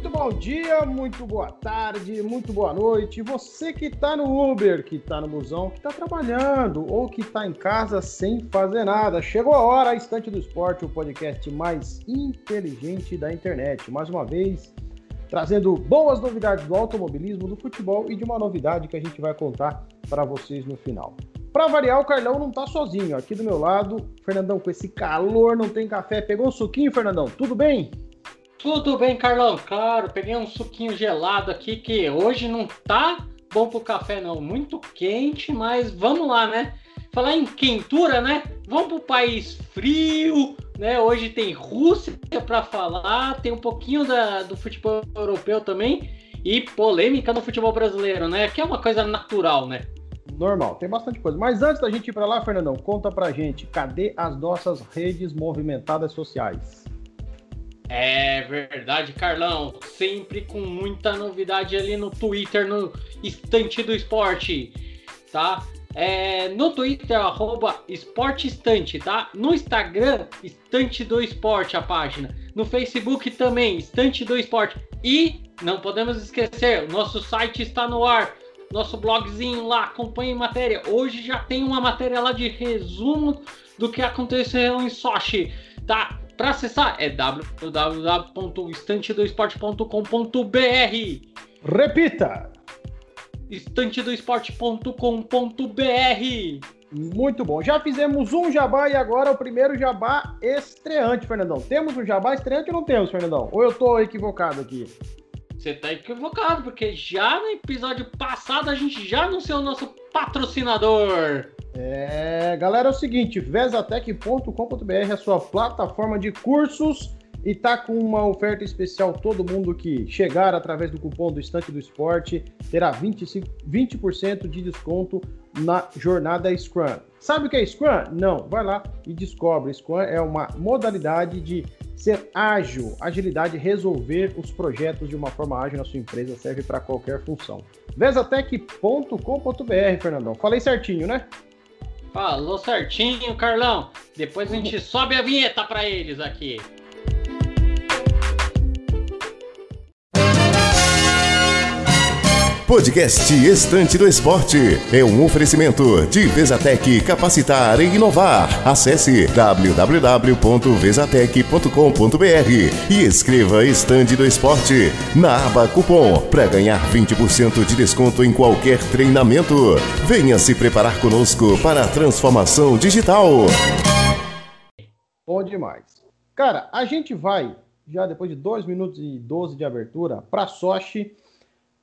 Muito bom dia, muito boa tarde, muito boa noite. Você que está no Uber, que está no busão, que está trabalhando ou que está em casa sem fazer nada. Chegou a hora, a Estante do Esporte, o podcast mais inteligente da internet. Mais uma vez, trazendo boas novidades do automobilismo, do futebol e de uma novidade que a gente vai contar para vocês no final. Para variar, o Carlão não está sozinho. Aqui do meu lado, Fernandão, com esse calor, não tem café. Pegou um suquinho, Fernandão? Tudo bem? Tudo bem, Carlão. Claro, peguei um suquinho gelado aqui que hoje não tá bom pro café não, muito quente, mas vamos lá, né? Falar em quentura, né? Vamos pro país frio, né? Hoje tem Rússia para falar, tem um pouquinho da, do futebol europeu também e polêmica no futebol brasileiro, né? Que é uma coisa natural, né? Normal, tem bastante coisa. Mas antes da gente ir para lá, Fernandão, conta pra gente, cadê as nossas redes movimentadas sociais? É verdade, Carlão. Sempre com muita novidade ali no Twitter, no Estante do Esporte, tá? É, no Twitter, arroba Esporte tá? No Instagram, Estante do Esporte, a página. No Facebook também, Estante do Esporte. E, não podemos esquecer, nosso site está no ar. Nosso blogzinho lá, acompanhe matéria. Hoje já tem uma matéria lá de resumo do que aconteceu em Sochi, tá? Para acessar é www.estantedoesporte.com.br. Repita! estantedoesporte.com.br. Muito bom. Já fizemos um jabá e agora o primeiro jabá estreante, Fernandão. Temos um jabá estreante ou não temos, Fernandão? Ou eu tô equivocado aqui? Você tá equivocado, porque já no episódio passado a gente já anunciou o nosso patrocinador. É, galera, é o seguinte, vesatec.com.br é a sua plataforma de cursos e tá com uma oferta especial. Todo mundo que chegar através do cupom do Estante do Esporte terá 25, 20% de desconto na jornada Scrum. Sabe o que é Scrum? Não, vai lá e descobre. Scrum é uma modalidade de ser ágil, agilidade, resolver os projetos de uma forma ágil na sua empresa, serve para qualquer função. Vesatec.com.br, Fernandão. Falei certinho, né? Falou certinho, Carlão. Depois a gente sobe a vinheta para eles aqui. Podcast Estante do Esporte é um oferecimento de Vesatec Capacitar e Inovar. Acesse www.vesatec.com.br e escreva Estante do Esporte na aba Cupom para ganhar 20% de desconto em qualquer treinamento. Venha se preparar conosco para a transformação digital. Bom demais. Cara, a gente vai, já depois de 2 minutos e 12 de abertura, para Sochi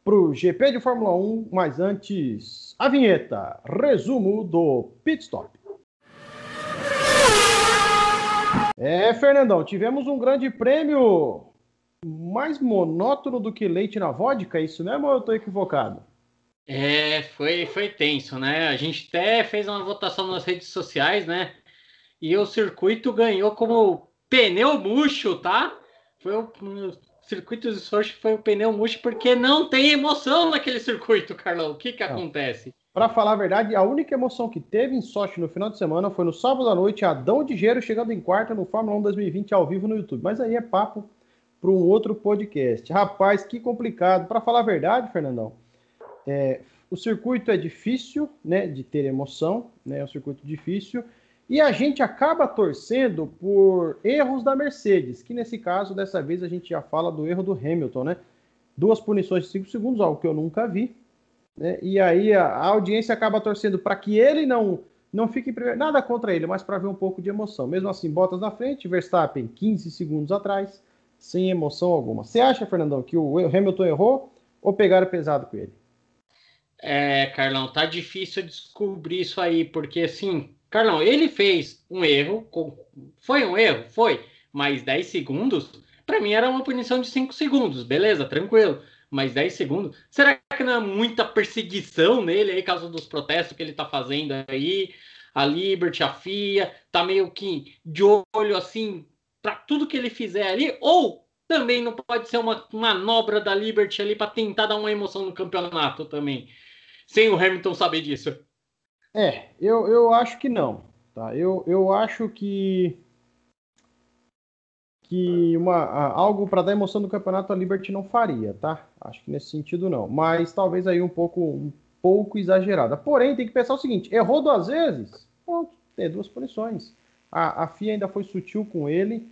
para o GP de Fórmula 1, mas antes, a vinheta, resumo do Pit Stop. É, Fernandão, tivemos um grande prêmio mais monótono do que leite na vodka, é isso mesmo ou eu estou equivocado? É, foi, foi tenso, né? A gente até fez uma votação nas redes sociais, né? E o circuito ganhou como pneu murcho, tá? Foi o circuito de Sochi foi o pneu murcho porque não tem emoção naquele circuito, Carlão. O que que não. acontece? Para falar a verdade, a única emoção que teve em Sochi no final de semana foi no sábado à noite, Adão de Gero chegando em quarta no Fórmula 1 2020 ao vivo no YouTube. Mas aí é papo para um outro podcast. Rapaz, que complicado. Para falar a verdade, Fernandão, é, o circuito é difícil né, de ter emoção, né, é um circuito difícil. E a gente acaba torcendo por erros da Mercedes, que nesse caso, dessa vez, a gente já fala do erro do Hamilton, né? Duas punições de 5 segundos, algo que eu nunca vi. Né? E aí a, a audiência acaba torcendo para que ele não não fique primeiro. Nada contra ele, mas para ver um pouco de emoção. Mesmo assim, Bottas na frente, Verstappen 15 segundos atrás, sem emoção alguma. Você acha, Fernandão, que o Hamilton errou ou pegaram pesado com ele? É, Carlão, tá difícil descobrir isso aí, porque assim, Carlão, ele fez um erro, foi um erro? Foi, mas 10 segundos, para mim era uma punição de 5 segundos, beleza, tranquilo. Mas 10 segundos, será que não é muita perseguição nele aí, caso dos protestos que ele tá fazendo aí? A Liberty, a FIA, tá meio que de olho assim para tudo que ele fizer ali, ou também não pode ser uma manobra da Liberty ali para tentar dar uma emoção no campeonato também, sem o Hamilton saber disso. É, eu, eu acho que não. Tá? Eu, eu acho que. que uma, algo para dar emoção do campeonato a Liberty não faria, tá? Acho que nesse sentido não. Mas talvez aí um pouco, um pouco exagerada. Porém, tem que pensar o seguinte: errou duas vezes, pronto, tem duas punições. A, a FIA ainda foi sutil com ele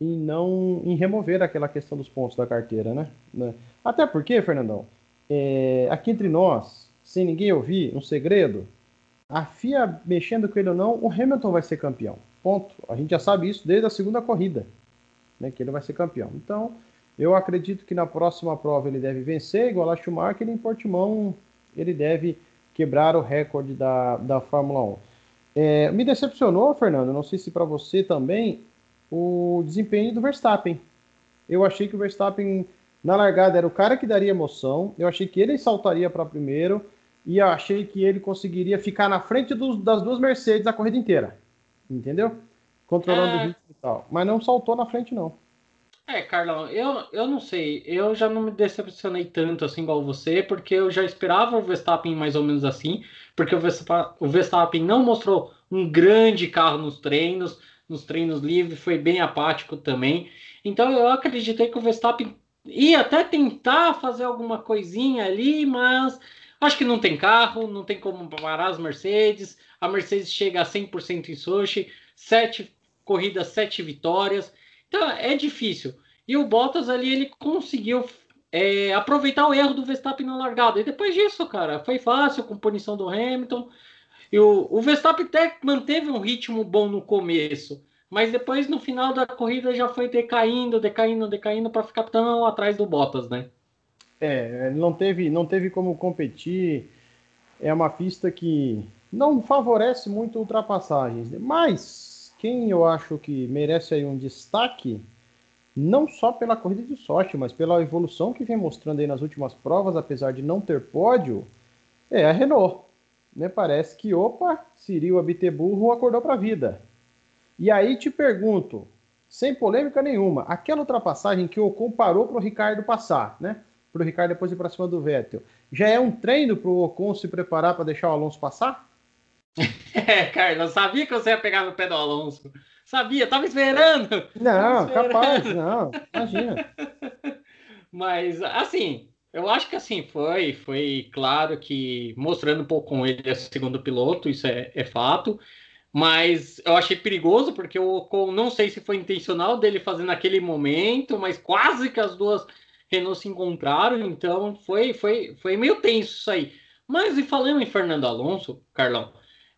em não em remover aquela questão dos pontos da carteira, né? né? Até porque, Fernandão, é, aqui entre nós, sem ninguém ouvir, um segredo, a FIA mexendo com ele ou não, o Hamilton vai ser campeão. Ponto. A gente já sabe isso desde a segunda corrida né, que ele vai ser campeão. Então, eu acredito que na próxima prova ele deve vencer, igual a Schumacher, em Portimão ele deve quebrar o recorde da, da Fórmula 1. É, me decepcionou, Fernando, não sei se para você também, o desempenho do Verstappen. Eu achei que o Verstappen, na largada, era o cara que daria emoção, eu achei que ele saltaria para primeiro, e eu achei que ele conseguiria ficar na frente dos, das duas Mercedes a corrida inteira. Entendeu? controlando é... o ritmo e tal. Mas não saltou na frente, não. É, Carlão, eu, eu não sei. Eu já não me decepcionei tanto assim igual você, porque eu já esperava o Verstappen mais ou menos assim, porque o Verstappen, o Verstappen não mostrou um grande carro nos treinos, nos treinos livres, foi bem apático também. Então eu acreditei que o Verstappen ia até tentar fazer alguma coisinha ali, mas acho que não tem carro, não tem como parar as Mercedes. A Mercedes chega a 100% em Sochi sete corridas, sete vitórias. Então é difícil. E o Bottas ali ele conseguiu é, aproveitar o erro do Verstappen na largada. E depois disso, cara, foi fácil com punição do Hamilton. E o, o Verstappen até manteve um ritmo bom no começo, mas depois no final da corrida já foi decaindo, decaindo, decaindo para ficar tão atrás do Bottas, né? É, não teve, não teve como competir. É uma pista que não favorece muito ultrapassagens, mas quem eu acho que merece aí um destaque, não só pela corrida de sorte, mas pela evolução que vem mostrando aí nas últimas provas, apesar de não ter pódio, é a Renault. Me parece que, opa, Cyril Abiteburro acordou para a vida. E aí te pergunto, sem polêmica nenhuma, aquela ultrapassagem que o Ocon parou para o Ricardo passar, né? Para o Ricardo depois ir para cima do Vettel, já é um treino para o Ocon se preparar para deixar o Alonso passar? É, Carlos, sabia que você ia pegar no pé do Alonso. Sabia, tava esperando. Não, esperando. capaz, não, imagina. Mas, assim, eu acho que assim, foi, foi claro que mostrando um pouco com ele a segundo piloto, isso é, é fato. Mas eu achei perigoso, porque o não sei se foi intencional dele fazer naquele momento, mas quase que as duas Renault se encontraram, então foi, foi, foi meio tenso isso aí. Mas e falando em Fernando Alonso, Carlão,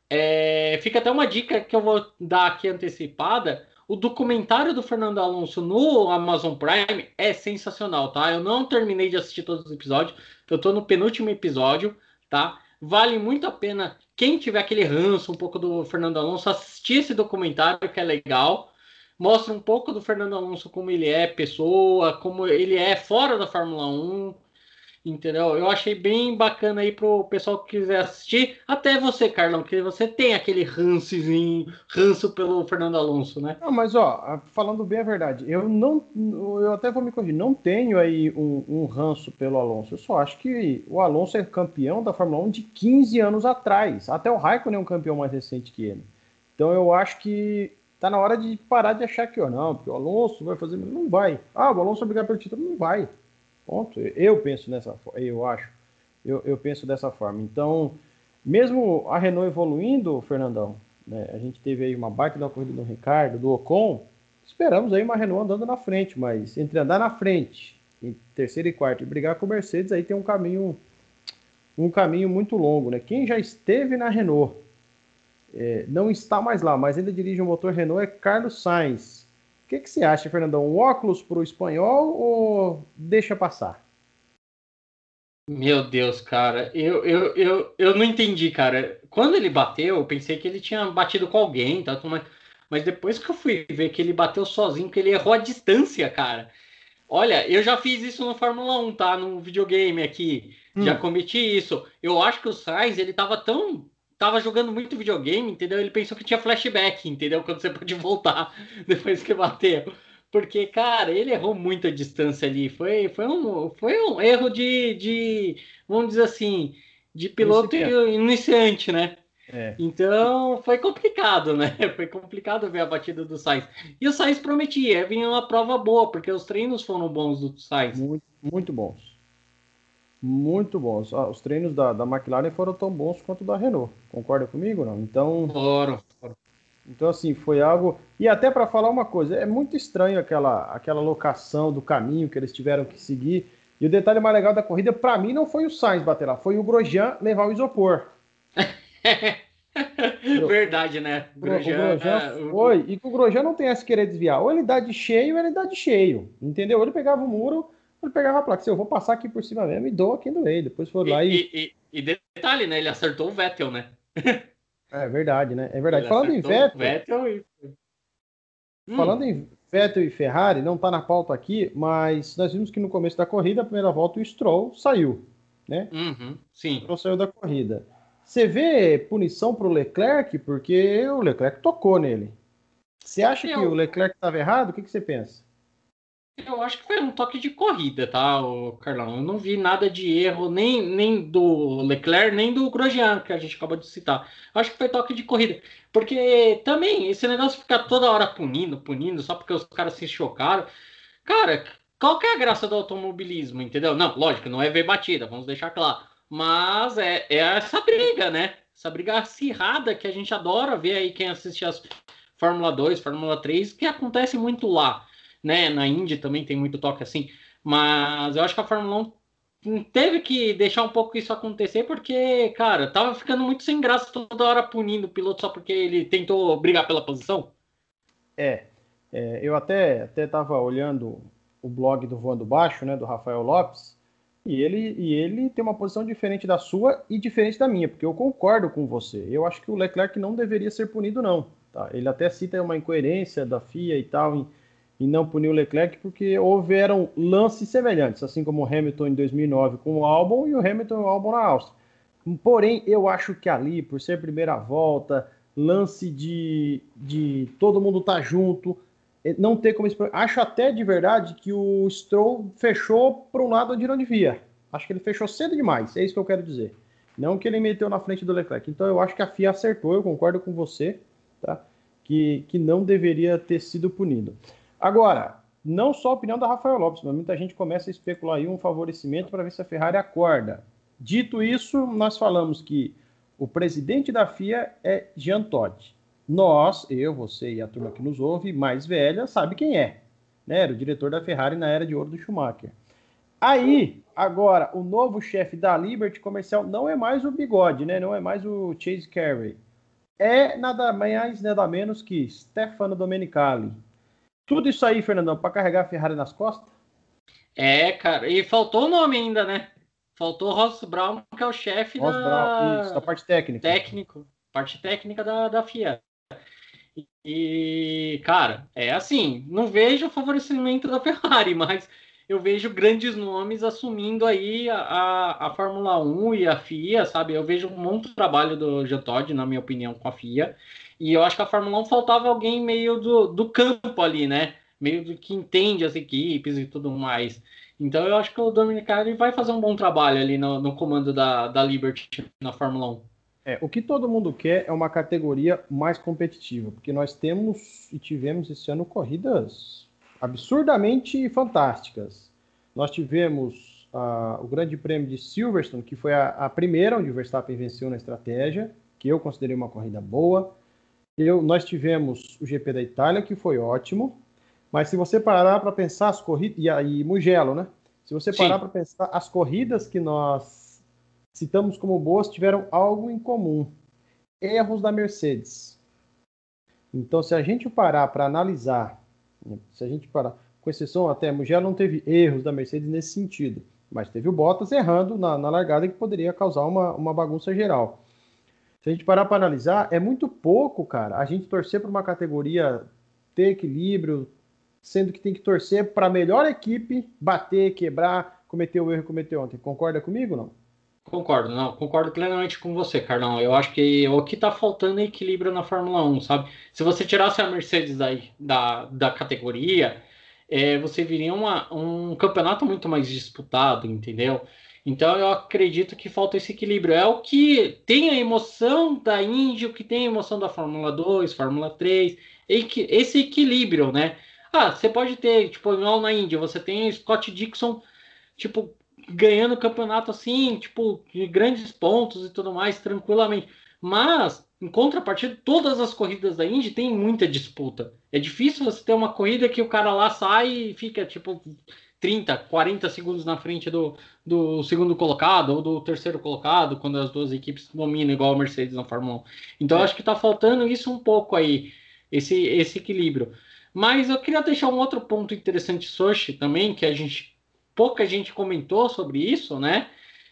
é, fica até uma dica que eu vou dar aqui antecipada. O documentário do Fernando Alonso no Amazon Prime é sensacional, tá? Eu não terminei de assistir todos os episódios, eu tô no penúltimo episódio, tá? Vale muito a pena quem tiver aquele ranço um pouco do Fernando Alonso assistir esse documentário que é legal. Mostra um pouco do Fernando Alonso como ele é pessoa, como ele é fora da Fórmula 1, Entendeu? Eu achei bem bacana aí pro pessoal que quiser assistir. Até você, Carlão, que você tem aquele rançozinho, ranço pelo Fernando Alonso, né? Não, mas ó, falando bem a verdade, eu não. Eu até vou me corrigir, não tenho aí um, um ranço pelo Alonso. Eu só acho que o Alonso é campeão da Fórmula 1 de 15 anos atrás. Até o Raikkonen é um campeão mais recente que ele. Então eu acho que tá na hora de parar de achar que, ó, não, porque o Alonso vai fazer. Não vai. Ah, o Alonso vai brigar pelo título? Não vai. Ponto. Eu penso nessa eu acho. Eu, eu penso dessa forma. Então, mesmo a Renault evoluindo, Fernandão, né, a gente teve aí uma baita da corrida do Ricardo, do Ocon, esperamos aí uma Renault andando na frente, mas entre andar na frente, em terceiro e quarto, e brigar com o Mercedes, aí tem um caminho um caminho muito longo, né? Quem já esteve na Renault, é, não está mais lá, mas ainda dirige o motor Renault é Carlos Sainz. O que, que você acha, Fernandão? Um óculos para o espanhol ou deixa passar? Meu Deus, cara, eu, eu, eu, eu não entendi, cara. Quando ele bateu, eu pensei que ele tinha batido com alguém, tá? mas, mas depois que eu fui ver que ele bateu sozinho, que ele errou a distância, cara. Olha, eu já fiz isso no Fórmula 1, tá? No videogame aqui. Hum. Já cometi isso. Eu acho que o Sainz, ele tava tão tava jogando muito videogame, entendeu? Ele pensou que tinha flashback, entendeu? Quando você pode voltar depois que bateu. Porque, cara, ele errou muita distância ali. Foi, foi, um, foi um erro de, de, vamos dizer assim, de piloto iniciante, né? É. Então foi complicado, né? Foi complicado ver a batida do Sainz. E o Sainz prometia, vinha uma prova boa, porque os treinos foram bons do Sainz. Muito, muito bons. Muito bons. Ah, os treinos da, da McLaren foram tão bons quanto da Renault. Concorda comigo, não? Então. Então, assim, foi algo. E até para falar uma coisa, é muito estranho aquela, aquela locação do caminho que eles tiveram que seguir. E o detalhe mais legal da corrida, para mim, não foi o Sainz bater lá, foi o Grosjean levar o isopor. Verdade, né? Grosjean, o Grosjean é, foi. E o Grosjean não tem essa querer desviar. Ou ele dá de cheio, ou ele dá de cheio. Entendeu? Ele pegava o muro, ele pegava a placa. Se eu vou passar aqui por cima mesmo, e dou aqui no meio. Depois foi lá e. E, e, e detalhe, né? Ele acertou o Vettel, né? é verdade, né? É verdade. Ele Falando em Vettel. Vettel e... Hum. Falando em Vettel e Ferrari, não está na pauta aqui, mas nós vimos que no começo da corrida, a primeira volta, o Stroll saiu, né? Uhum, sim. O Stroll saiu da corrida. Você vê punição para o Leclerc, porque o Leclerc tocou nele. Você acha eu... que o Leclerc estava errado? O que, que você pensa? Eu acho que foi um toque de corrida, tá, Carlão? Eu não vi nada de erro, nem, nem do Leclerc, nem do Grosjean, que a gente acabou de citar. Eu acho que foi toque de corrida. Porque também, esse negócio ficar toda hora punindo, punindo, só porque os caras se chocaram. Cara, qual que é a graça do automobilismo, entendeu? Não, lógico, não é ver batida, vamos deixar claro. Mas é, é essa briga, né? Essa briga acirrada que a gente adora ver aí quem assiste as Fórmula 2, Fórmula 3, que acontece muito lá né? Na Indy também tem muito toque assim. Mas eu acho que a Fórmula 1 teve que deixar um pouco isso acontecer, porque, cara, tava ficando muito sem graça toda hora punindo o piloto só porque ele tentou brigar pela posição. É, é eu até, até tava olhando o blog do Voando Baixo, né, do Rafael Lopes, e ele, e ele tem uma posição diferente da sua e diferente da minha, porque eu concordo com você. Eu acho que o Leclerc não deveria ser punido, não. Tá? Ele até cita uma incoerência da FIA e tal em e não puniu o Leclerc porque houveram lances semelhantes, assim como o Hamilton em 2009 com o Albon e o Hamilton e o Albon na Áustria. Porém, eu acho que ali, por ser primeira volta, lance de, de todo mundo estar tá junto, eh, não ter como Acho até de verdade que o Stroll fechou para um lado onde não devia. Acho que ele fechou cedo demais, é isso que eu quero dizer. Não que ele meteu na frente do Leclerc. Então eu acho que a FIA acertou, eu concordo com você, tá? Que, que não deveria ter sido punido. Agora, não só a opinião da Rafael Lopes, mas muita gente começa a especular aí um favorecimento para ver se a Ferrari acorda. Dito isso, nós falamos que o presidente da FIA é Jean Todt. Nós, eu, você e a turma que nos ouve, mais velha, sabe quem é. Né? Era o diretor da Ferrari na era de ouro do Schumacher. Aí, agora, o novo chefe da Liberty Comercial não é mais o Bigode, né? Não é mais o Chase Carey. É nada mais, nada menos que Stefano Domenicali, tudo isso aí, Fernandão, para carregar a Ferrari nas costas? É, cara. E faltou o nome ainda, né? Faltou o Ross Brown, que é o chefe da... Brown, isso, da parte técnica. Técnico. Parte técnica da, da FIA. E, cara, é assim, não vejo o favorecimento da Ferrari, mas eu vejo grandes nomes assumindo aí a, a, a Fórmula 1 e a FIA, sabe? Eu vejo um monte de trabalho do Jean Todt, na minha opinião, com a FIA. E eu acho que a Fórmula 1 faltava alguém meio do, do campo ali, né? Meio do que entende as equipes e tudo mais. Então eu acho que o Dominicali vai fazer um bom trabalho ali no, no comando da, da Liberty na Fórmula 1. É, o que todo mundo quer é uma categoria mais competitiva, porque nós temos e tivemos esse ano corridas absurdamente fantásticas. Nós tivemos uh, o Grande Prêmio de Silverstone, que foi a, a primeira onde o Verstappen venceu na estratégia, que eu considerei uma corrida boa. Eu, nós tivemos o GP da Itália, que foi ótimo, mas se você parar para pensar as corridas, e aí Mugello, né? Se você parar para pensar, as corridas que nós citamos como boas tiveram algo em comum: erros da Mercedes. Então, se a gente parar para analisar, se a gente parar, com exceção até Mugello não teve erros da Mercedes nesse sentido, mas teve o Bottas errando na, na largada que poderia causar uma, uma bagunça geral. Se a gente parar para analisar, é muito pouco, cara, a gente torcer para uma categoria ter equilíbrio, sendo que tem que torcer para a melhor equipe bater, quebrar, cometer o erro que cometeu ontem. Concorda comigo não? Concordo, não, concordo plenamente com você, Carlão. Eu acho que o que está faltando é equilíbrio na Fórmula 1, sabe? Se você tirasse a Mercedes da, da, da categoria, é, você viria uma, um campeonato muito mais disputado, entendeu? Então eu acredito que falta esse equilíbrio. É o que tem a emoção da Indy, o que tem a emoção da Fórmula 2, Fórmula 3, esse equilíbrio, né? Ah, você pode ter, tipo, igual na Índia, você tem Scott Dixon, tipo, ganhando o campeonato assim, tipo, de grandes pontos e tudo mais, tranquilamente. Mas, em contrapartida, todas as corridas da Indy tem muita disputa. É difícil você ter uma corrida que o cara lá sai e fica, tipo, 30, 40 segundos na frente do, do segundo colocado ou do terceiro colocado, quando as duas equipes dominam, igual a Mercedes na Fórmula 1. Então, é. acho que está faltando isso um pouco aí, esse, esse equilíbrio. Mas eu queria deixar um outro ponto interessante, Sochi, também, que a gente pouca gente comentou sobre isso, né?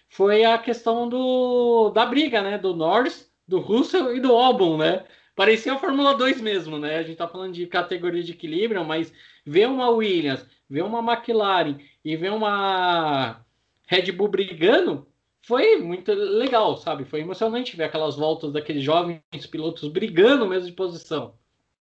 Foi a questão do, da briga, né? Do Norris, do Russell e do Albon, né? Parecia a Fórmula 2 mesmo, né? A gente tá falando de categoria de equilíbrio, mas ver uma Williams, ver uma McLaren e ver uma Red Bull brigando foi muito legal, sabe? Foi emocionante ver aquelas voltas daqueles jovens pilotos brigando mesmo de posição.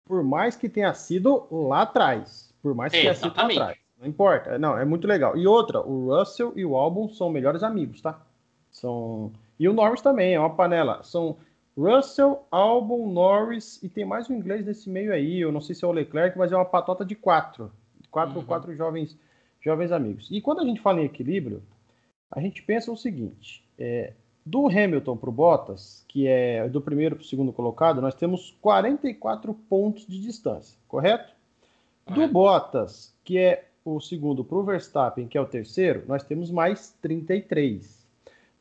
Por mais que tenha sido lá atrás. Por mais que é, tenha sido lá atrás. Não importa. Não, é muito legal. E outra, o Russell e o Albon são melhores amigos, tá? São. E o Norris também, é uma panela. São Russell, Albon, Norris e tem mais um inglês nesse meio aí. Eu não sei se é o Leclerc, mas é uma patota de quatro. Quatro, uhum. quatro jovens, jovens amigos. E quando a gente fala em equilíbrio, a gente pensa o seguinte: é, do Hamilton para o Bottas, que é do primeiro para o segundo colocado, nós temos 44 pontos de distância, correto? Do Bottas, que é o segundo para o Verstappen, que é o terceiro, nós temos mais 33.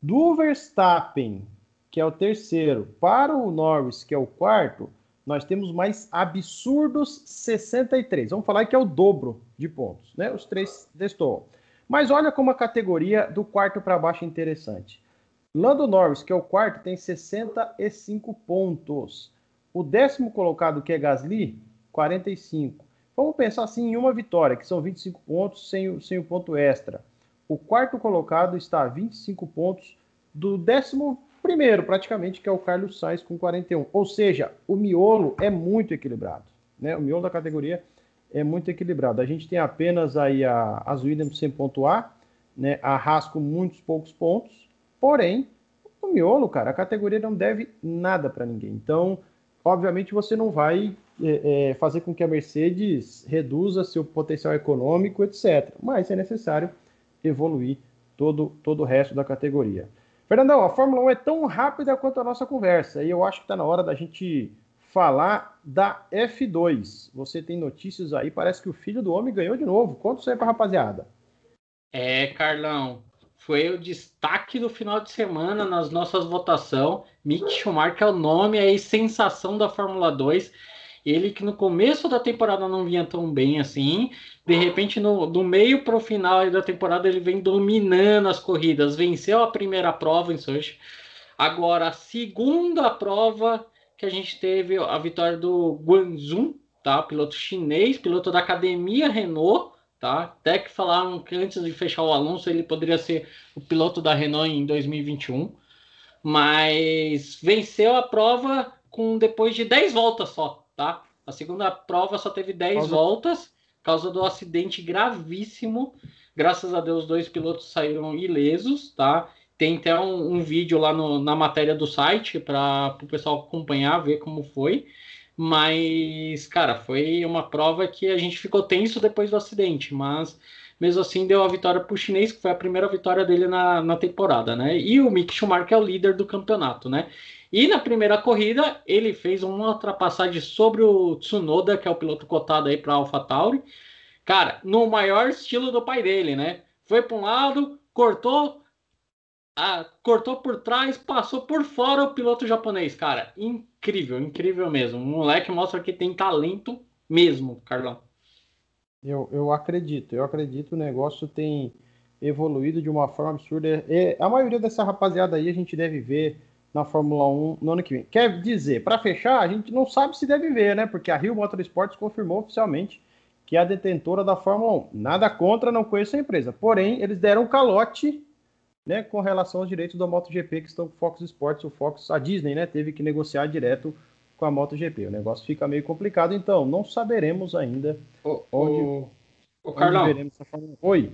Do Verstappen, que é o terceiro, para o Norris, que é o quarto, nós temos mais absurdos 63. Vamos falar que é o dobro de pontos, né? Os três destoam. Mas olha como a categoria do quarto para baixo é interessante. Lando Norris, que é o quarto, tem 65 pontos. O décimo colocado, que é Gasly, 45. Vamos pensar assim em uma vitória, que são 25 pontos sem, sem o ponto extra. O quarto colocado está a 25 pontos do décimo primeiro, praticamente, que é o Carlos Sainz com 41. Ou seja, o miolo é muito equilibrado. Né? O miolo da categoria é muito equilibrado. A gente tem apenas aí a, as Williams sem pontuar, né? a Haas com muitos poucos pontos, porém, o miolo, cara, a categoria não deve nada para ninguém. Então, obviamente, você não vai é, é, fazer com que a Mercedes reduza seu potencial econômico, etc. Mas é necessário evoluir todo, todo o resto da categoria. Fernandão, a Fórmula 1 é tão rápida quanto a nossa conversa e eu acho que está na hora da gente falar da F2. Você tem notícias aí, parece que o filho do homem ganhou de novo. Conta isso aí para rapaziada. É, Carlão, foi o destaque do final de semana nas nossas votações. Mick Schumacher é o nome, é a sensação da Fórmula 2. Ele que no começo da temporada não vinha tão bem assim, de repente no, do meio para o final da temporada ele vem dominando as corridas, venceu a primeira prova em Sochi. Agora a segunda prova que a gente teve a vitória do Guanzhou, tá? Piloto chinês, piloto da academia Renault, tá? Até que falaram que antes de fechar o Alonso ele poderia ser o piloto da Renault em 2021, mas venceu a prova com depois de 10 voltas só, tá? A segunda prova só teve 10 causa... voltas, causa do acidente gravíssimo. Graças a Deus, dois pilotos saíram ilesos, tá? Tem até um, um vídeo lá no, na matéria do site para o pessoal acompanhar, ver como foi. Mas, cara, foi uma prova que a gente ficou tenso depois do acidente, mas mesmo assim deu a vitória para o chinês, que foi a primeira vitória dele na, na temporada, né? E o Mick Schumacher é o líder do campeonato, né? E na primeira corrida, ele fez uma ultrapassagem sobre o Tsunoda, que é o piloto cotado aí para AlphaTauri. Cara, no maior estilo do pai dele, né? Foi para um lado, cortou, ah, cortou por trás, passou por fora o piloto japonês. Cara, incrível, incrível mesmo. O moleque mostra que tem talento mesmo, Carlão. Eu, eu acredito, eu acredito. O negócio tem evoluído de uma forma absurda. E a maioria dessa rapaziada aí a gente deve ver na Fórmula 1 no ano que vem. Quer dizer, para fechar, a gente não sabe se deve ver, né? Porque a Rio Motorsports confirmou oficialmente que é a detentora da Fórmula 1. Nada contra, não conheço a empresa. Porém, eles deram um calote né, com relação aos direitos da MotoGP que estão com o Fox Sports. O Fox, a Disney, né, teve que negociar direto com a MotoGP. O negócio fica meio complicado, então não saberemos ainda onde, onde veremos essa Fórmula 1. Oi.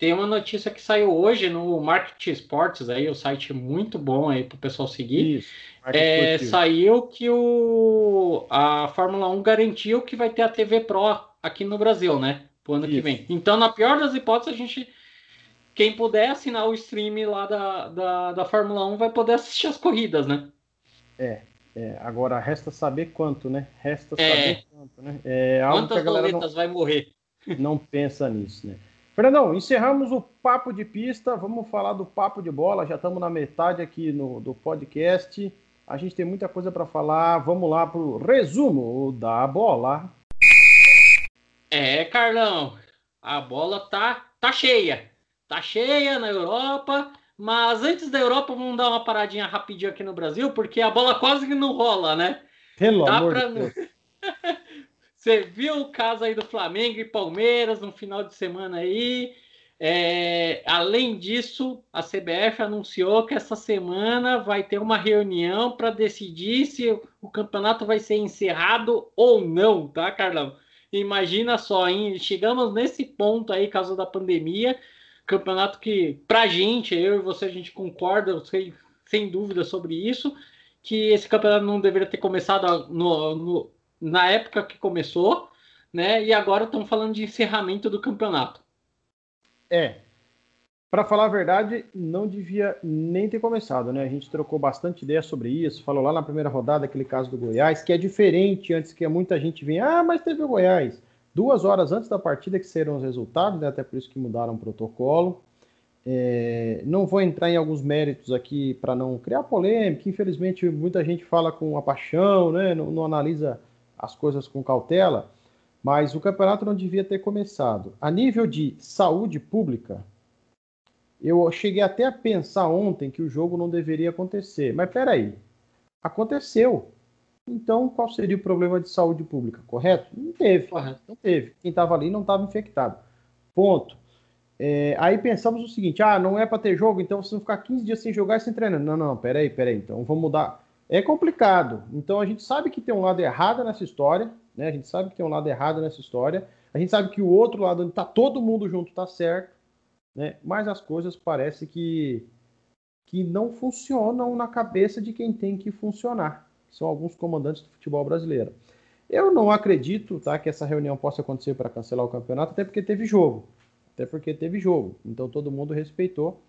Tem uma notícia que saiu hoje no Market Sports, aí, o site muito bom aí para o pessoal seguir. Isso, é, saiu que o, a Fórmula 1 garantiu que vai ter a TV Pro aqui no Brasil, né? Pro ano Isso. que vem. Então, na pior das hipóteses, a gente. Quem puder assinar o stream lá da, da, da Fórmula 1 vai poder assistir as corridas, né? É, é, agora resta saber quanto, né? Resta é. saber quanto, né? É, Quantas boletas não, vai morrer? Não pensa nisso, né? Fernandão, encerramos o papo de pista. Vamos falar do papo de bola. Já estamos na metade aqui no, do podcast. A gente tem muita coisa para falar. Vamos lá para o resumo da bola. É, Carlão, a bola tá, tá cheia. Tá cheia na Europa. Mas antes da Europa, vamos dar uma paradinha rapidinho aqui no Brasil, porque a bola quase que não rola, né? Pelo Dá amor pra... de Deus. Você viu o caso aí do Flamengo e Palmeiras no final de semana aí. É, além disso, a CBF anunciou que essa semana vai ter uma reunião para decidir se o campeonato vai ser encerrado ou não, tá, Carlão? Imagina só, hein? chegamos nesse ponto aí, caso da pandemia, campeonato que, pra gente, eu e você, a gente concorda, sei, sem dúvida sobre isso, que esse campeonato não deveria ter começado no, no, na época que começou, né? E agora estão falando de encerramento do campeonato. É. Para falar a verdade, não devia nem ter começado, né? A gente trocou bastante ideia sobre isso, falou lá na primeira rodada aquele caso do Goiás, que é diferente antes que muita gente vinha, ah, mas teve o Goiás duas horas antes da partida que serão os resultados, né? até por isso que mudaram o protocolo. É, não vou entrar em alguns méritos aqui para não criar polêmica. Infelizmente, muita gente fala com a paixão, né? não, não analisa as coisas com cautela. Mas o campeonato não devia ter começado. A nível de saúde pública, eu cheguei até a pensar ontem que o jogo não deveria acontecer. Mas peraí, aconteceu. Então, qual seria o problema de saúde pública? Correto? Não teve. Correto. Não teve. Quem estava ali não estava infectado. Ponto. É, aí pensamos o seguinte: ah, não é para ter jogo, então vocês vão ficar 15 dias sem jogar e sem treinar. Não, não, peraí, peraí. Então vamos mudar. É complicado. Então a gente sabe que tem um lado errado nessa história, né? A gente sabe que tem um lado errado nessa história. A gente sabe que o outro lado, onde está todo mundo junto, está certo, né? Mas as coisas parece que que não funcionam na cabeça de quem tem que funcionar são alguns comandantes do futebol brasileiro. Eu não acredito tá, que essa reunião possa acontecer para cancelar o campeonato, até porque teve jogo. Até porque teve jogo. Então todo mundo respeitou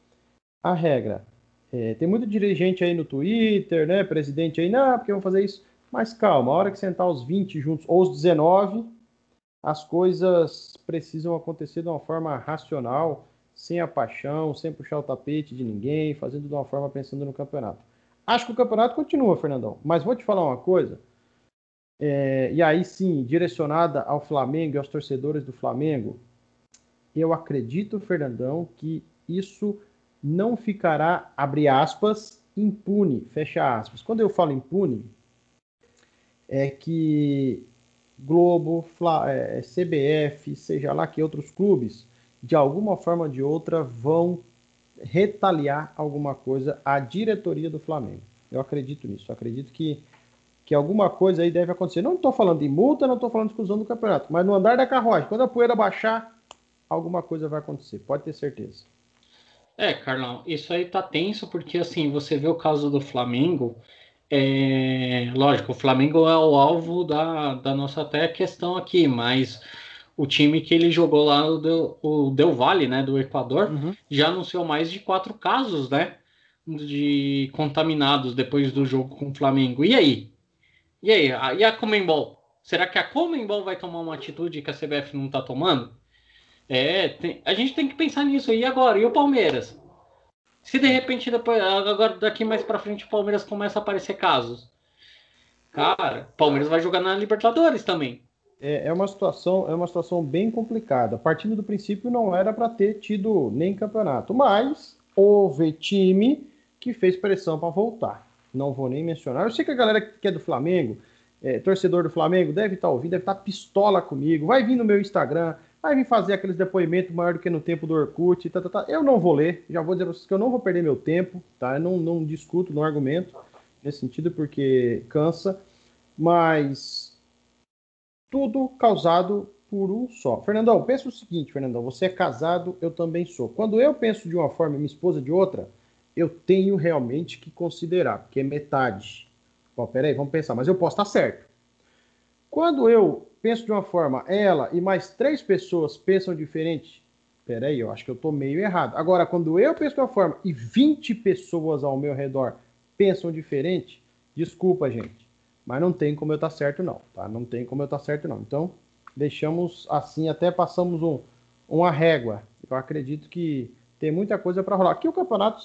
a regra. É, tem muito dirigente aí no Twitter, né? Presidente aí, não, porque vão fazer isso. Mas calma, a hora que sentar os 20 juntos, ou os 19, as coisas precisam acontecer de uma forma racional, sem a paixão, sem puxar o tapete de ninguém, fazendo de uma forma pensando no campeonato. Acho que o campeonato continua, Fernandão. Mas vou te falar uma coisa. É, e aí sim, direcionada ao Flamengo e aos torcedores do Flamengo, eu acredito, Fernandão, que isso não ficará, abre aspas, impune, fecha aspas. Quando eu falo impune, é que Globo, Fla, é, CBF, seja lá que outros clubes, de alguma forma ou de outra, vão retaliar alguma coisa à diretoria do Flamengo. Eu acredito nisso. Eu acredito que, que alguma coisa aí deve acontecer. Não estou falando de multa, não estou falando de exclusão do campeonato, mas no andar da carruagem, quando a poeira baixar, alguma coisa vai acontecer. Pode ter certeza. É, Carlão, isso aí tá tenso porque assim, você vê o caso do Flamengo. É, lógico, o Flamengo é o alvo da, da nossa até questão aqui, mas o time que ele jogou lá, o Del, o Del Valle, né, do Equador, uhum. já anunciou mais de quatro casos, né, de contaminados depois do jogo com o Flamengo. E aí? E aí? A, e a Comembol? Será que a Comembol vai tomar uma atitude que a CBF não está tomando? É, tem, a gente tem que pensar nisso. E agora? E o Palmeiras? Se de repente, depois, agora daqui mais para frente, o Palmeiras começa a aparecer casos. Cara, o Palmeiras vai jogar na Libertadores também é, é, uma situação é uma situação bem complicada. Partindo do princípio não era para ter tido nem campeonato, mas houve time que fez pressão para voltar. Não vou nem mencionar. Eu sei que a galera que é do Flamengo, é, torcedor do Flamengo, deve estar tá ouvindo, deve estar tá pistola comigo. Vai vir no meu Instagram, vai vir fazer aqueles depoimentos maior do que no tempo do Orkut. Tá, tá, tá. Eu não vou ler, já vou dizer para vocês que eu não vou perder meu tempo, tá? Eu não, não discuto no argumento nesse sentido porque cansa, mas tudo causado por um só. Fernandão, pensa o seguinte, Fernandão, você é casado, eu também sou. Quando eu penso de uma forma e minha esposa de outra, eu tenho realmente que considerar, porque é metade. Bom, peraí, vamos pensar, mas eu posso estar certo. Quando eu penso de uma forma, ela e mais três pessoas pensam diferente, peraí, eu acho que eu estou meio errado. Agora, quando eu penso de uma forma e 20 pessoas ao meu redor pensam diferente, desculpa, gente, mas não tem como eu estar certo, não, tá? Não tem como eu estar certo, não. Então, deixamos assim, até passamos um, uma régua. Eu acredito que tem muita coisa para rolar. Que o campeonato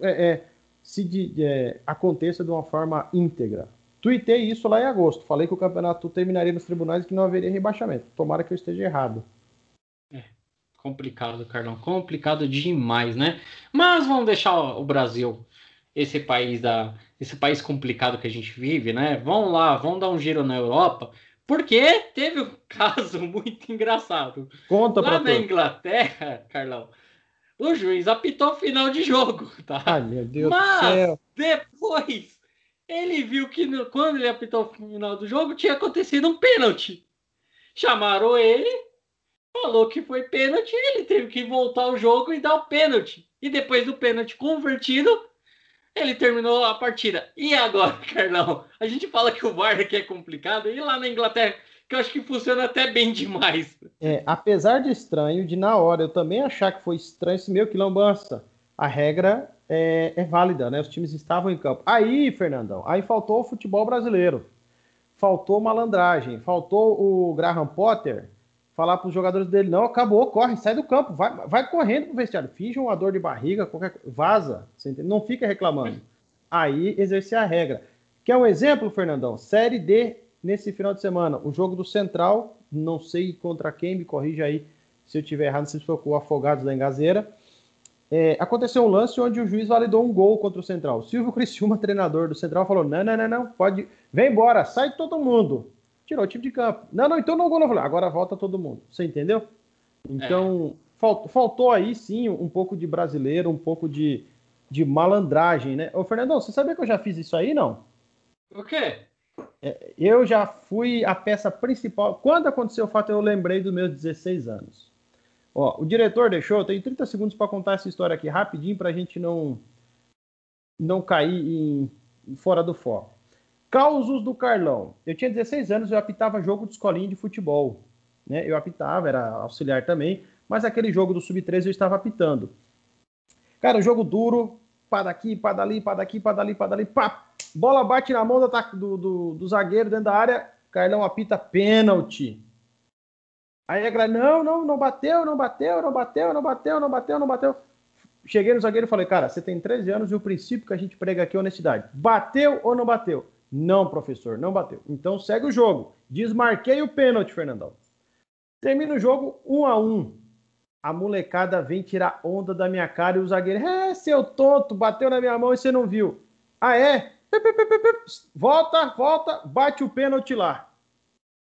é, é, se de, é, aconteça de uma forma íntegra. Tuitei isso lá em agosto. Falei que o campeonato terminaria nos tribunais e que não haveria rebaixamento. Tomara que eu esteja errado. É, complicado, Carlão. Complicado demais, né? Mas vamos deixar o Brasil, esse país da, esse país complicado que a gente vive, né? Vamos lá, vamos dar um giro na Europa, porque teve um caso muito engraçado. Conta lá na Inglaterra, Carlão. O juiz apitou o final de jogo, tá? Ai, meu Deus Mas, do céu. depois ele viu que no, quando ele apitou o final do jogo tinha acontecido um pênalti. Chamaram ele, falou que foi pênalti, ele teve que voltar ao jogo e dar o pênalti. E depois do pênalti convertido, ele terminou a partida. E agora, Carlão? A gente fala que o VAR aqui é complicado, e lá na Inglaterra, que eu acho que funciona até bem demais. É, apesar de estranho, de na hora eu também achar que foi estranho esse meu quilombança, a regra é, é, válida, né? Os times estavam em campo. Aí, Fernandão, aí faltou o futebol brasileiro. Faltou malandragem, faltou o Graham Potter falar para os jogadores dele: não, acabou, corre, sai do campo, vai, vai correndo pro vestiário, finge uma dor de barriga, qualquer vaza, não fica reclamando. Aí exercer a regra. Quer um exemplo, Fernandão? Série D nesse final de semana, o jogo do Central, não sei contra quem, me corrija aí se eu tiver errado, se foi com o Afogados da Engazeira. É, aconteceu um lance onde o juiz validou um gol contra o Central. Silvio Criciúma, treinador do Central, falou: não, não, não, não, pode. Vem embora, sai todo mundo. Tirou o time de campo. Não, não, então não gol, não. Agora volta todo mundo. Você entendeu? Então, é. faltou, faltou aí sim um pouco de brasileiro, um pouco de, de malandragem, né? Ô, Fernandão, você sabia que eu já fiz isso aí, não? O quê? É, eu já fui a peça principal. Quando aconteceu o fato, eu lembrei dos meus 16 anos. Ó, o diretor deixou, tenho 30 segundos para contar essa história aqui rapidinho para a gente não não cair em, fora do foco. Causos do Carlão. Eu tinha 16 anos, eu apitava jogo de escolinha de futebol. Né? Eu apitava, era auxiliar também, mas aquele jogo do Sub-13 eu estava apitando. Cara, jogo duro, pá daqui, pá dali, pá daqui, pá dali, pá dali, pá. Bola bate na mão do, do, do zagueiro dentro da área, Carlão apita pênalti. Aí a galera, não, não, não bateu, não bateu, não bateu, não bateu, não bateu, não bateu. Cheguei no zagueiro e falei, cara, você tem 13 anos e o princípio que a gente prega aqui é honestidade. Bateu ou não bateu? Não, professor, não bateu. Então segue o jogo. Desmarquei o pênalti, Fernandão. Termina o jogo um a um. A molecada vem tirar onda da minha cara e o zagueiro, é, seu tonto, bateu na minha mão e você não viu. Ah, é? Volta, volta, bate o pênalti lá.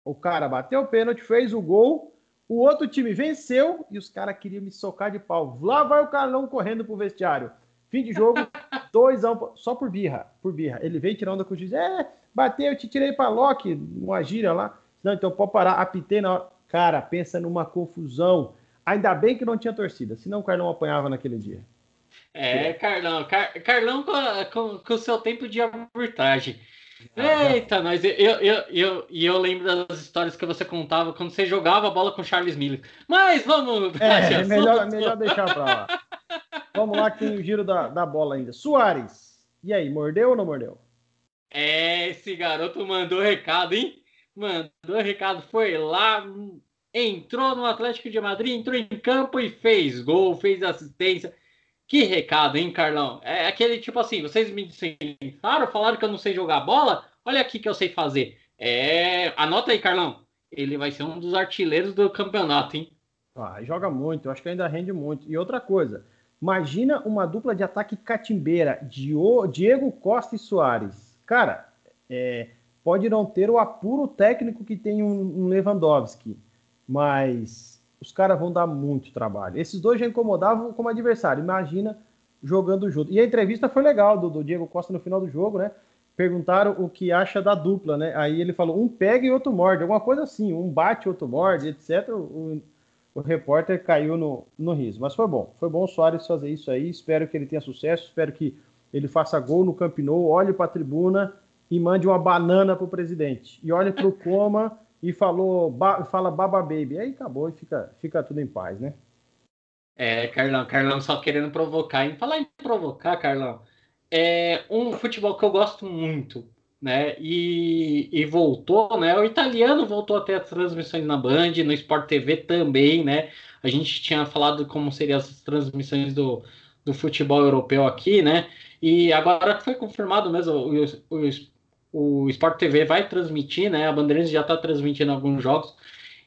O cara bateu o pênalti, fez o gol, o outro time venceu e os caras queriam me socar de pau. Lá vai o Carlão correndo pro vestiário. Fim de jogo, 2 a 1 um, só por birra, por birra. Ele veio tirando com o juiz, é, bateu, eu te tirei pra Loki, uma gíria lá. Não, então pode parar, apitei na hora. Cara, pensa numa confusão. Ainda bem que não tinha torcida, senão o Carlão apanhava naquele dia. É, Carlão, Car Carlão com, o seu tempo de arbitragem. Eita, nós, eu, eu, eu, e eu lembro das histórias que você contava quando você jogava a bola com Charles Miller. Mas vamos. É, é melhor, melhor deixar pra lá. vamos lá, que tem o giro da, da bola ainda. Soares, e aí, mordeu ou não mordeu? É, esse garoto mandou recado, hein? Mandou recado, foi lá, entrou no Atlético de Madrid, entrou em campo e fez gol, fez assistência. Que recado, hein, Carlão? É aquele tipo assim, vocês me disseram, falaram que eu não sei jogar bola, olha aqui que eu sei fazer. É, anota aí, Carlão. Ele vai ser um dos artilheiros do campeonato, hein? Ah, joga muito, eu acho que ainda rende muito. E outra coisa, imagina uma dupla de ataque catimbeira, Diego Costa e Soares. Cara, é, pode não ter o apuro técnico que tem um Lewandowski, mas os caras vão dar muito trabalho. Esses dois já incomodavam como adversário. Imagina jogando junto. E a entrevista foi legal do, do, Diego Costa no final do jogo, né? perguntaram o que acha da dupla, né? Aí ele falou um pega e outro morde, alguma coisa assim, um bate, outro morde, etc. O, o repórter caiu no, no riso. Mas foi bom, foi bom o Soares fazer isso aí. Espero que ele tenha sucesso, espero que ele faça gol no Camp Nou, olhe para a tribuna e mande uma banana para o presidente. E olhe para o Coma e falou, ba, fala Baba Baby. Aí acabou e fica, fica tudo em paz, né? É, Carlão, Carlão só querendo provocar. Em falar em provocar, Carlão, é um futebol que eu gosto muito, né? E, e voltou, né? O italiano voltou a ter as transmissões na Band, no Sport TV também, né? A gente tinha falado como seriam as transmissões do, do futebol europeu aqui, né? E agora foi confirmado mesmo, o, o, o Sport TV vai transmitir, né? A Bandeirantes já está transmitindo alguns jogos.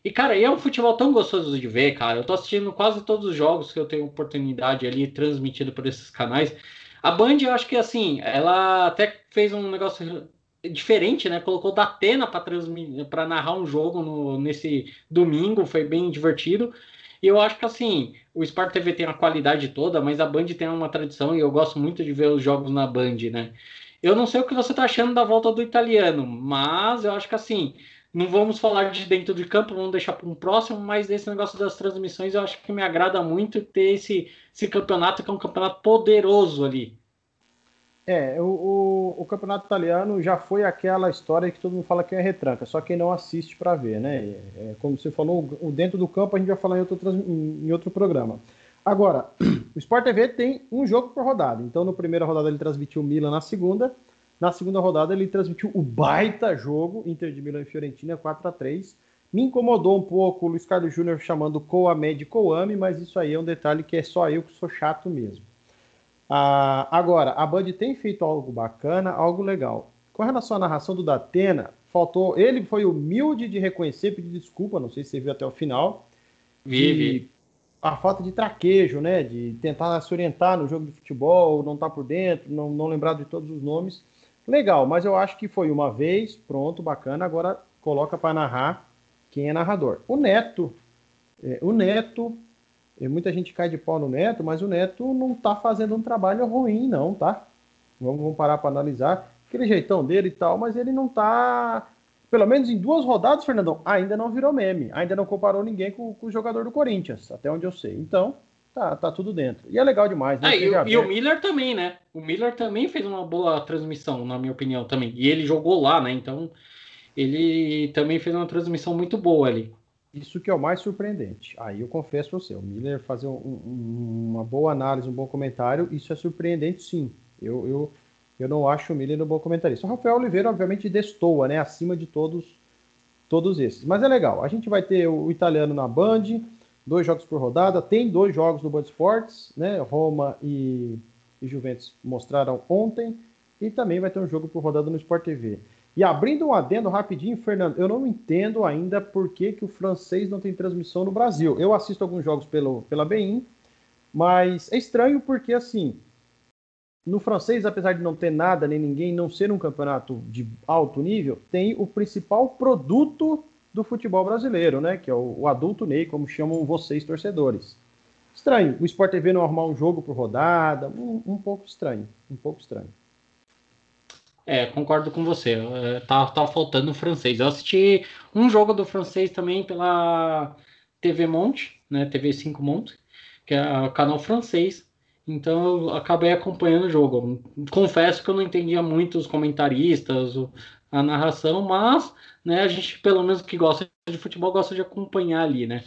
E, cara, e é um futebol tão gostoso de ver, cara. Eu tô assistindo quase todos os jogos que eu tenho oportunidade ali transmitido por esses canais. A Band, eu acho que assim, ela até fez um negócio diferente, né? Colocou da Atena para narrar um jogo no, nesse domingo, foi bem divertido. E eu acho que assim, o Sport TV tem a qualidade toda, mas a Band tem uma tradição e eu gosto muito de ver os jogos na Band, né? Eu não sei o que você tá achando da volta do italiano, mas eu acho que assim, não vamos falar de dentro de campo, vamos deixar para um próximo, mas esse negócio das transmissões eu acho que me agrada muito ter esse, esse campeonato que é um campeonato poderoso ali. É, o, o, o, campeonato italiano já foi aquela história que todo mundo fala que é retranca, só quem não assiste para ver, né? É, como você falou, o dentro do campo a gente vai falar em outro, em outro programa. Agora, o Sport TV tem um jogo por rodada, então na primeira rodada ele transmitiu o Milan na segunda, na segunda rodada, ele transmitiu o baita jogo, Inter de Milão e Fiorentina, 4 a 3 Me incomodou um pouco o Luiz Carlos Júnior chamando Coamé de Coame, mas isso aí é um detalhe que é só eu que sou chato mesmo. Ah, agora, a Band tem feito algo bacana, algo legal. Com relação à narração do Datena, faltou. Ele foi humilde de reconhecer, pedir desculpa, não sei se você viu até o final. Vive. A falta de traquejo, né? De tentar se orientar no jogo de futebol, não estar tá por dentro, não, não lembrar de todos os nomes. Legal, mas eu acho que foi uma vez, pronto, bacana. Agora coloca para narrar quem é narrador. O Neto, é, o Neto, é, muita gente cai de pau no Neto, mas o Neto não está fazendo um trabalho ruim, não, tá? Vamos, vamos parar para analisar aquele jeitão dele e tal, mas ele não está, pelo menos em duas rodadas, Fernandão, ainda não virou meme, ainda não comparou ninguém com, com o jogador do Corinthians, até onde eu sei. Então, tá, tá tudo dentro. E é legal demais, né? Ah, e, e, o Miller também, né? O Miller também fez uma boa transmissão, na minha opinião, também. E ele jogou lá, né? Então, ele também fez uma transmissão muito boa ali. Isso que é o mais surpreendente. Aí eu confesso para você, o Miller fazer um, um, uma boa análise, um bom comentário, isso é surpreendente sim. Eu, eu, eu não acho o Miller um bom comentarista. O Rafael Oliveira, obviamente, destoa, né? Acima de todos todos esses. Mas é legal. A gente vai ter o italiano na Band, dois jogos por rodada. Tem dois jogos no Band Sports, né? Roma e, e Juventus mostraram ontem. E também vai ter um jogo por rodada no Sport TV. E abrindo um adendo rapidinho, Fernando, eu não entendo ainda por que, que o francês não tem transmissão no Brasil. Eu assisto alguns jogos pelo, pela BIM, mas é estranho porque, assim, no francês, apesar de não ter nada nem ninguém, não ser um campeonato de alto nível, tem o principal produto do futebol brasileiro, né? Que é o, o adulto Ney, como chamam vocês torcedores. Estranho. O Sport TV não arrumar um jogo por rodada, um, um pouco estranho, um pouco estranho. É, concordo com você. É, tá, tá faltando o francês. Eu assisti um jogo do francês também pela TV Monte, né? TV 5 Monte, que é o canal francês. Então eu acabei acompanhando o jogo. Confesso que eu não entendia muito os comentaristas, a narração, mas né, a gente, pelo menos que gosta de futebol, gosta de acompanhar ali, né?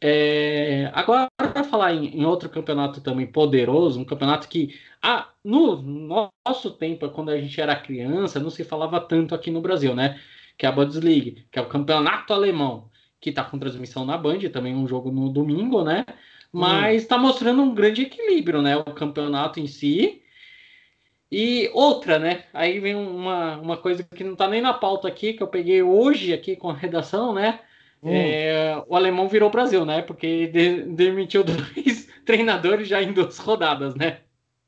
É, agora, para falar em, em, outro campeonato também poderoso, um campeonato que ah, no nosso tempo, quando a gente era criança, não se falava tanto aqui no Brasil, né? Que é a Bundesliga, que é o campeonato alemão, que está com transmissão na Band, também um jogo no domingo, né? Mas está hum. mostrando um grande equilíbrio, né? O campeonato em si. E outra, né? Aí vem uma, uma coisa que não está nem na pauta aqui, que eu peguei hoje aqui com a redação, né? Hum. É, o alemão virou Brasil, né? Porque de, demitiu dois treinadores já em duas rodadas, né?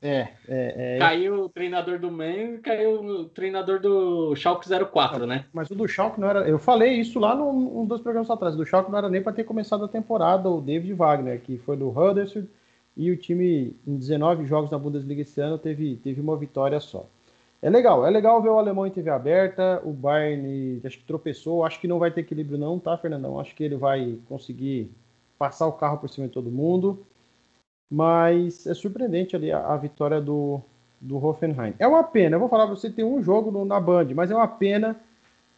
É, é, é, Caiu o treinador do Man e caiu o treinador do Schalke 04, né? Mas o do Schalke não era. Eu falei isso lá num, num dos programas atrás. O do Schalke não era nem para ter começado a temporada. O David Wagner, que foi do Huddersfield, e o time em 19 jogos na Bundesliga esse ano teve, teve uma vitória só. é legal, é legal ver o alemão em TV aberta, o Bayern acho que tropeçou, acho que não vai ter equilíbrio não, tá, Fernandão? Acho que ele vai conseguir passar o carro por cima de todo mundo, mas é surpreendente ali a, a vitória do, do Hoffenheim. É uma pena, eu vou falar para você, tem um jogo no, na Band, mas é uma pena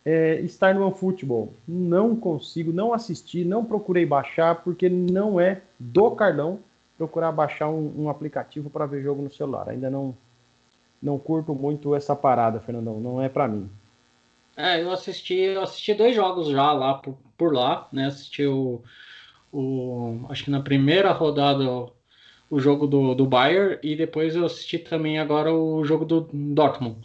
é, estar no OneFootball. Não consigo, não assisti, não procurei baixar, porque não é do Carlão procurar baixar um, um aplicativo para ver jogo no celular. Ainda não não curto muito essa parada, Fernandão. Não é para mim. É, eu assisti, eu assisti dois jogos já lá por, por lá, né? Assisti o, o, acho que na primeira rodada o jogo do, do Bayern e depois eu assisti também agora o jogo do Dortmund.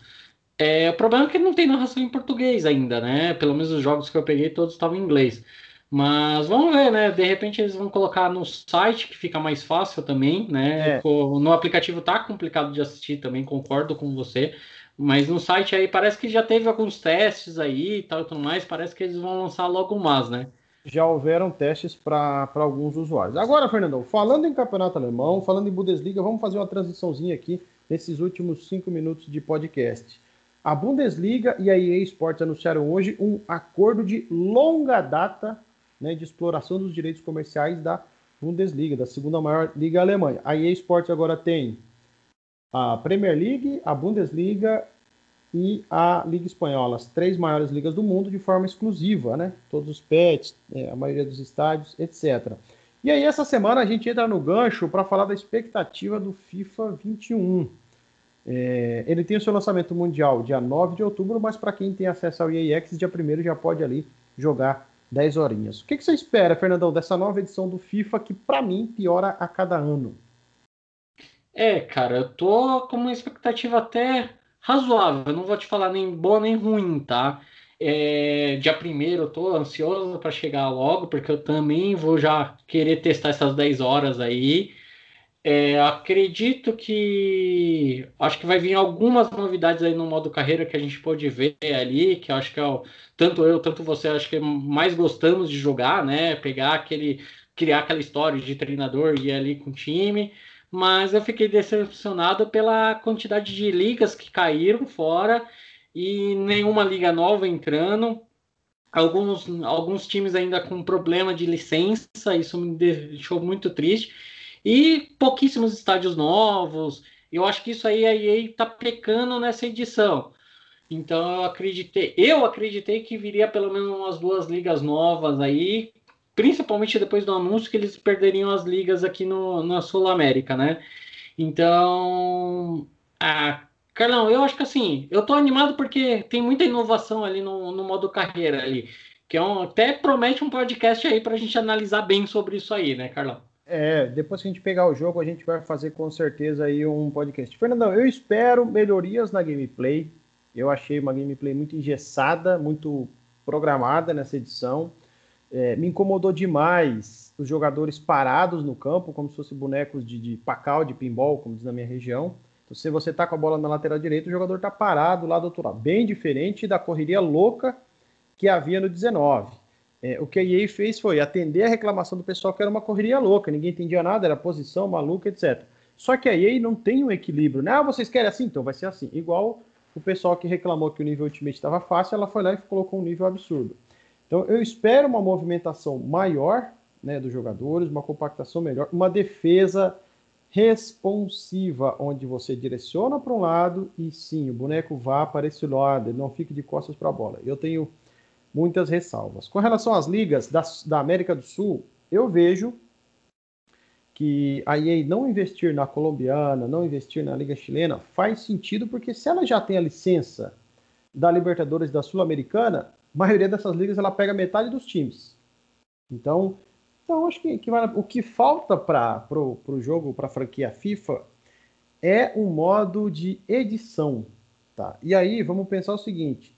É, o problema é que não tem narração em português ainda, né? Pelo menos os jogos que eu peguei todos estavam em inglês. Mas vamos ver, né? De repente eles vão colocar no site que fica mais fácil também, né? É. No aplicativo tá complicado de assistir também, concordo com você. Mas no site aí parece que já teve alguns testes aí e tal e tudo mais. Parece que eles vão lançar logo mais, né? Já houveram testes para alguns usuários. Agora, Fernandão, falando em campeonato alemão, falando em Bundesliga, vamos fazer uma transiçãozinha aqui nesses últimos cinco minutos de podcast. A Bundesliga e a EA Sports anunciaram hoje um acordo de longa data né, de exploração dos direitos comerciais da Bundesliga, da segunda maior liga alemã. A EA Sports agora tem a Premier League, a Bundesliga e a Liga Espanhola, as três maiores ligas do mundo de forma exclusiva, né? Todos os pets, é, a maioria dos estádios, etc. E aí essa semana a gente entra no gancho para falar da expectativa do FIFA 21. É, ele tem o seu lançamento mundial dia 9 de outubro, mas para quem tem acesso ao EAX, dia 1 já pode ali jogar 10 horinhas. O que, que você espera, Fernandão, dessa nova edição do FIFA que, para mim, piora a cada ano? É, cara, eu tô com uma expectativa até razoável. Eu não vou te falar nem boa nem ruim, tá? É, dia primeiro eu tô ansioso para chegar logo, porque eu também vou já querer testar essas 10 horas aí. É, acredito que acho que vai vir algumas novidades aí no modo carreira que a gente pode ver ali, que acho que é o, tanto eu, tanto você, acho que mais gostamos de jogar, né? Pegar aquele, criar aquela história de treinador e ir ali com o time. Mas eu fiquei decepcionado pela quantidade de ligas que caíram fora e nenhuma liga nova entrando. Alguns, alguns times ainda com problema de licença, isso me deixou muito triste e pouquíssimos estádios novos. Eu acho que isso aí a EA está pecando nessa edição. Então eu acreditei, eu acreditei que viria pelo menos umas duas ligas novas aí, principalmente depois do anúncio que eles perderiam as ligas aqui no, na Sul América, né? Então, ah, Carlão, eu acho que assim, eu tô animado porque tem muita inovação ali no, no modo carreira ali, que é um, até promete um podcast aí para a gente analisar bem sobre isso aí, né, Carlão? É, depois que a gente pegar o jogo, a gente vai fazer com certeza aí um podcast. Fernandão, eu espero melhorias na gameplay. Eu achei uma gameplay muito engessada, muito programada nessa edição. É, me incomodou demais os jogadores parados no campo, como se fossem bonecos de, de pacal, de pinball, como diz na minha região. Então, se você tá com a bola na lateral direita, o jogador tá parado lá do outro lado. Bem diferente da correria louca que havia no 19. É, o que a EA fez foi atender a reclamação do pessoal que era uma correria louca, ninguém entendia nada, era posição maluca, etc. Só que a EA não tem um equilíbrio, né? Ah, vocês querem assim? Então vai ser assim. Igual o pessoal que reclamou que o nível Ultimate estava fácil, ela foi lá e colocou um nível absurdo. Então eu espero uma movimentação maior né, dos jogadores, uma compactação melhor, uma defesa responsiva, onde você direciona para um lado e sim, o boneco vá para esse lado, ele não fique de costas para a bola. Eu tenho muitas ressalvas. Com relação às ligas da, da América do Sul, eu vejo que a EA não investir na colombiana, não investir na liga chilena, faz sentido porque se ela já tem a licença da Libertadores da Sul-Americana, maioria dessas ligas ela pega metade dos times. Então, então acho que, que o que falta para o jogo, para a franquia FIFA, é um modo de edição. Tá? E aí, vamos pensar o seguinte: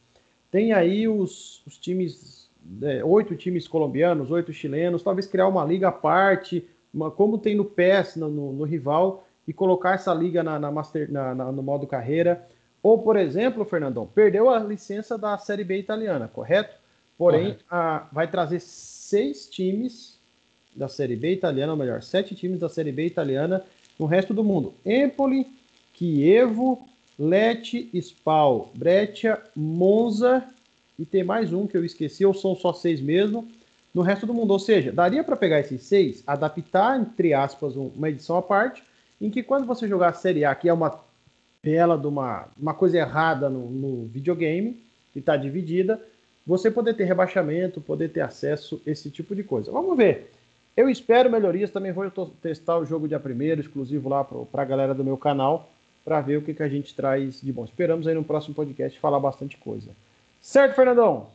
tem aí os, os times, é, oito times colombianos, oito chilenos, talvez criar uma liga à parte, uma, como tem no PES, no, no, no, rival, e colocar essa liga na, na master, na, na, no modo carreira. Ou, por exemplo, Fernandão, perdeu a licença da Série B italiana, correto? Porém, a, vai trazer seis times da Série B italiana, ou melhor, sete times da Série B italiana no resto do mundo. Empoli, Chievo, Lete, Spal, Breccia, Monza e tem mais um que eu esqueci, ou são só seis mesmo, no resto do mundo. Ou seja, daria para pegar esses seis, adaptar, entre aspas, uma edição à parte, em que quando você jogar a Série A, que é uma bela de uma, uma coisa errada no, no videogame, que está dividida, você poder ter rebaixamento, poder ter acesso esse tipo de coisa. Vamos ver. Eu espero melhorias, também vou testar o jogo dia primeiro, exclusivo lá para a galera do meu canal, para ver o que, que a gente traz de bom. Esperamos aí no próximo podcast falar bastante coisa. Certo, Fernandão?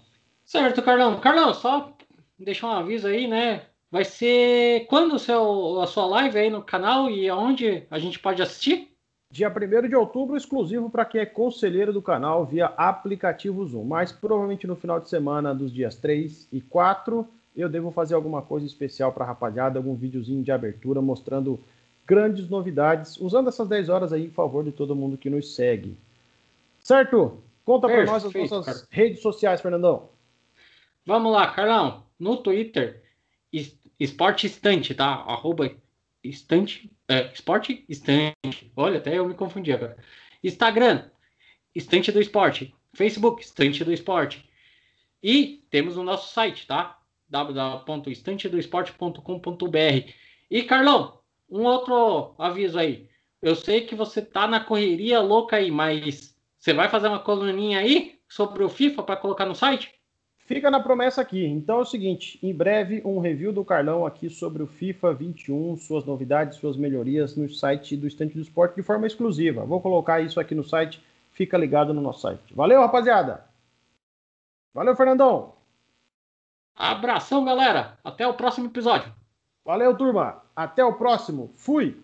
Certo, Carlão. Carlão, só deixar um aviso aí, né? Vai ser quando seu, a sua live aí no canal e aonde a gente pode assistir? Dia 1 de outubro, exclusivo para quem é conselheiro do canal via aplicativo Zoom. Mas provavelmente no final de semana dos dias 3 e 4, eu devo fazer alguma coisa especial para a rapaziada, algum videozinho de abertura mostrando grandes novidades, usando essas 10 horas aí em favor de todo mundo que nos segue. Certo? Conta para nós as nossas cara. redes sociais, Fernandão. Vamos lá, Carlão. No Twitter, Esporte Estante, tá? Arroba Estante é, esporte Estante. Olha, até eu me confundi agora. Instagram, Estante do Esporte. Facebook, Estante do Esporte. E temos o nosso site, tá? www.estantedoesporte.com.br. E Carlão, um outro aviso aí. Eu sei que você tá na correria louca aí, mas você vai fazer uma coluninha aí sobre o FIFA para colocar no site? Fica na promessa aqui. Então é o seguinte: em breve, um review do Carlão aqui sobre o FIFA 21, suas novidades, suas melhorias no site do Estante do Esporte de forma exclusiva. Vou colocar isso aqui no site. Fica ligado no nosso site. Valeu, rapaziada! Valeu, Fernandão! Abração, galera! Até o próximo episódio. Valeu, turma! Até o próximo. Fui!